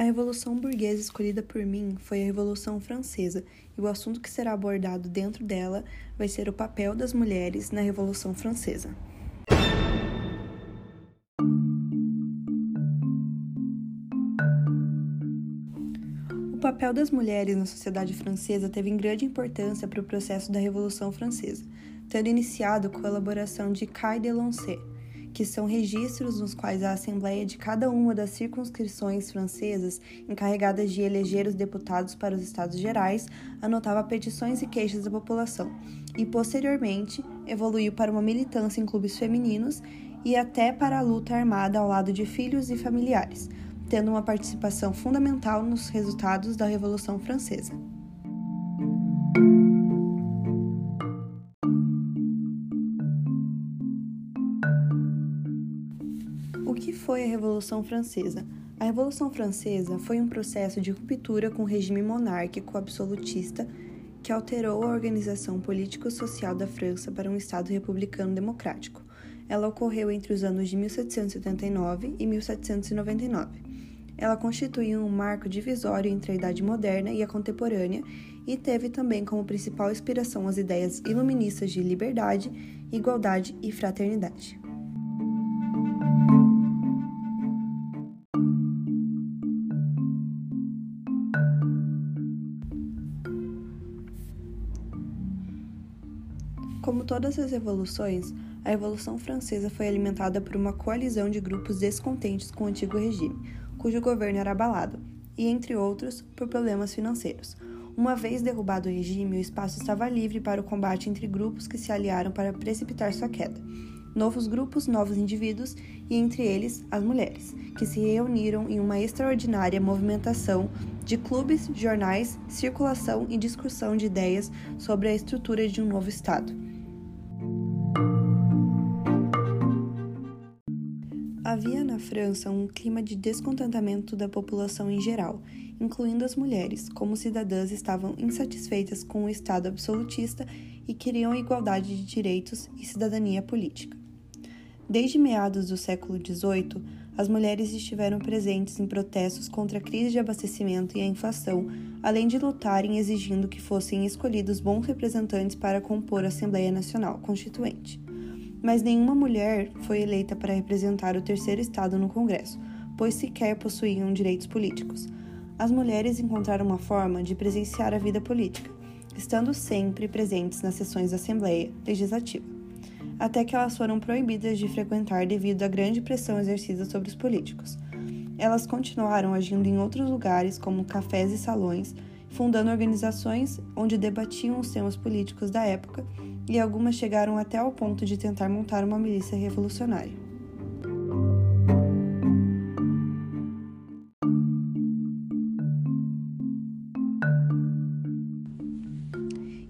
A Revolução Burguesa escolhida por mim foi a Revolução Francesa, e o assunto que será abordado dentro dela vai ser o papel das mulheres na Revolução Francesa. O papel das mulheres na sociedade francesa teve grande importância para o processo da Revolução Francesa, tendo iniciado com a elaboração de Caille de Lancet, que são registros nos quais a Assembleia de cada uma das circunscrições francesas encarregadas de eleger os deputados para os Estados Gerais anotava petições e queixas da população, e posteriormente evoluiu para uma militância em clubes femininos e até para a luta armada ao lado de filhos e familiares, tendo uma participação fundamental nos resultados da Revolução Francesa. O que foi a Revolução Francesa? A Revolução Francesa foi um processo de ruptura com o regime monárquico absolutista que alterou a organização político-social da França para um Estado republicano democrático. Ela ocorreu entre os anos de 1779 e 1799. Ela constituiu um marco divisório entre a Idade Moderna e a contemporânea e teve também como principal inspiração as ideias iluministas de liberdade, igualdade e fraternidade. Como todas as revoluções, a Revolução Francesa foi alimentada por uma coalizão de grupos descontentes com o antigo regime, cujo governo era abalado, e, entre outros, por problemas financeiros. Uma vez derrubado o regime, o espaço estava livre para o combate entre grupos que se aliaram para precipitar sua queda. Novos grupos, novos indivíduos e, entre eles, as mulheres, que se reuniram em uma extraordinária movimentação de clubes, jornais, circulação e discussão de ideias sobre a estrutura de um novo Estado. Havia na França um clima de descontentamento da população em geral, incluindo as mulheres, como cidadãs estavam insatisfeitas com o Estado absolutista e queriam igualdade de direitos e cidadania política. Desde meados do século XVIII, as mulheres estiveram presentes em protestos contra a crise de abastecimento e a inflação, além de lutarem exigindo que fossem escolhidos bons representantes para compor a Assembleia Nacional Constituinte mas nenhuma mulher foi eleita para representar o terceiro estado no Congresso, pois sequer possuíam direitos políticos. As mulheres encontraram uma forma de presenciar a vida política, estando sempre presentes nas sessões da Assembleia Legislativa, até que elas foram proibidas de frequentar devido à grande pressão exercida sobre os políticos. Elas continuaram agindo em outros lugares, como cafés e salões, fundando organizações onde debatiam os temas políticos da época e algumas chegaram até ao ponto de tentar montar uma milícia revolucionária.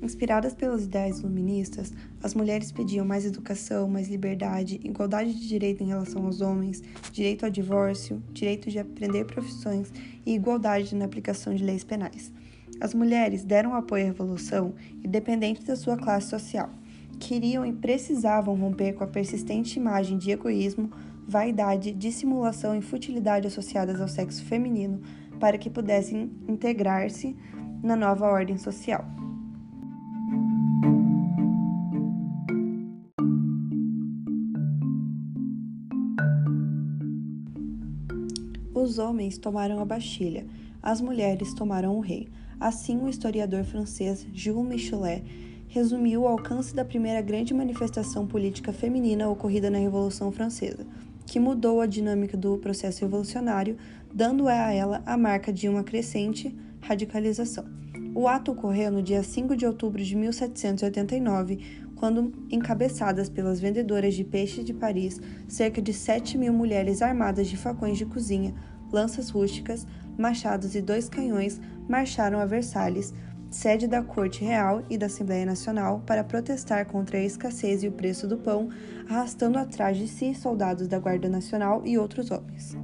Inspiradas pelos ideais iluministas, as mulheres pediam mais educação, mais liberdade, igualdade de direito em relação aos homens, direito ao divórcio, direito de aprender profissões e igualdade na aplicação de leis penais. As mulheres deram apoio à revolução, independente da sua classe social. Queriam e precisavam romper com a persistente imagem de egoísmo, vaidade, dissimulação e futilidade associadas ao sexo feminino para que pudessem integrar-se na nova ordem social. Os homens tomaram a Bastilha, as mulheres tomaram o rei. Assim, o historiador francês Jules Michelet resumiu o alcance da primeira grande manifestação política feminina ocorrida na Revolução Francesa, que mudou a dinâmica do processo revolucionário, dando a ela a marca de uma crescente radicalização. O ato ocorreu no dia 5 de outubro de 1789, quando, encabeçadas pelas vendedoras de peixe de Paris, cerca de 7 mil mulheres armadas de facões de cozinha, lanças rústicas, machados e dois canhões marcharam a Versalhes, sede da Corte Real e da Assembleia Nacional, para protestar contra a escassez e o preço do pão, arrastando atrás de si soldados da Guarda Nacional e outros homens.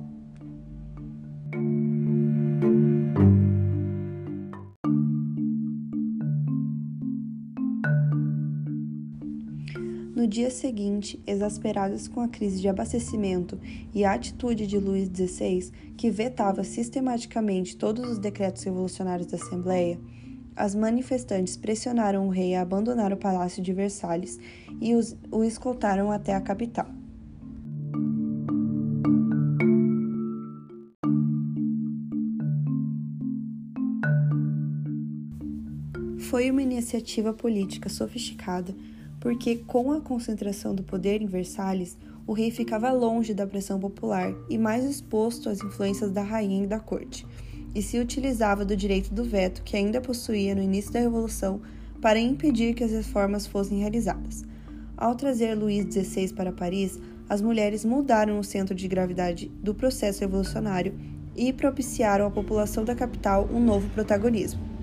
No dia seguinte, exasperadas com a crise de abastecimento e a atitude de Luís XVI, que vetava sistematicamente todos os decretos revolucionários da Assembleia, as manifestantes pressionaram o rei a abandonar o palácio de Versalhes e os, o escoltaram até a capital. Foi uma iniciativa política sofisticada, porque com a concentração do poder em Versalhes, o rei ficava longe da pressão popular e mais exposto às influências da rainha e da corte, e se utilizava do direito do veto que ainda possuía no início da Revolução para impedir que as reformas fossem realizadas. Ao trazer Luís XVI para Paris, as mulheres mudaram o centro de gravidade do processo revolucionário e propiciaram à população da capital um novo protagonismo.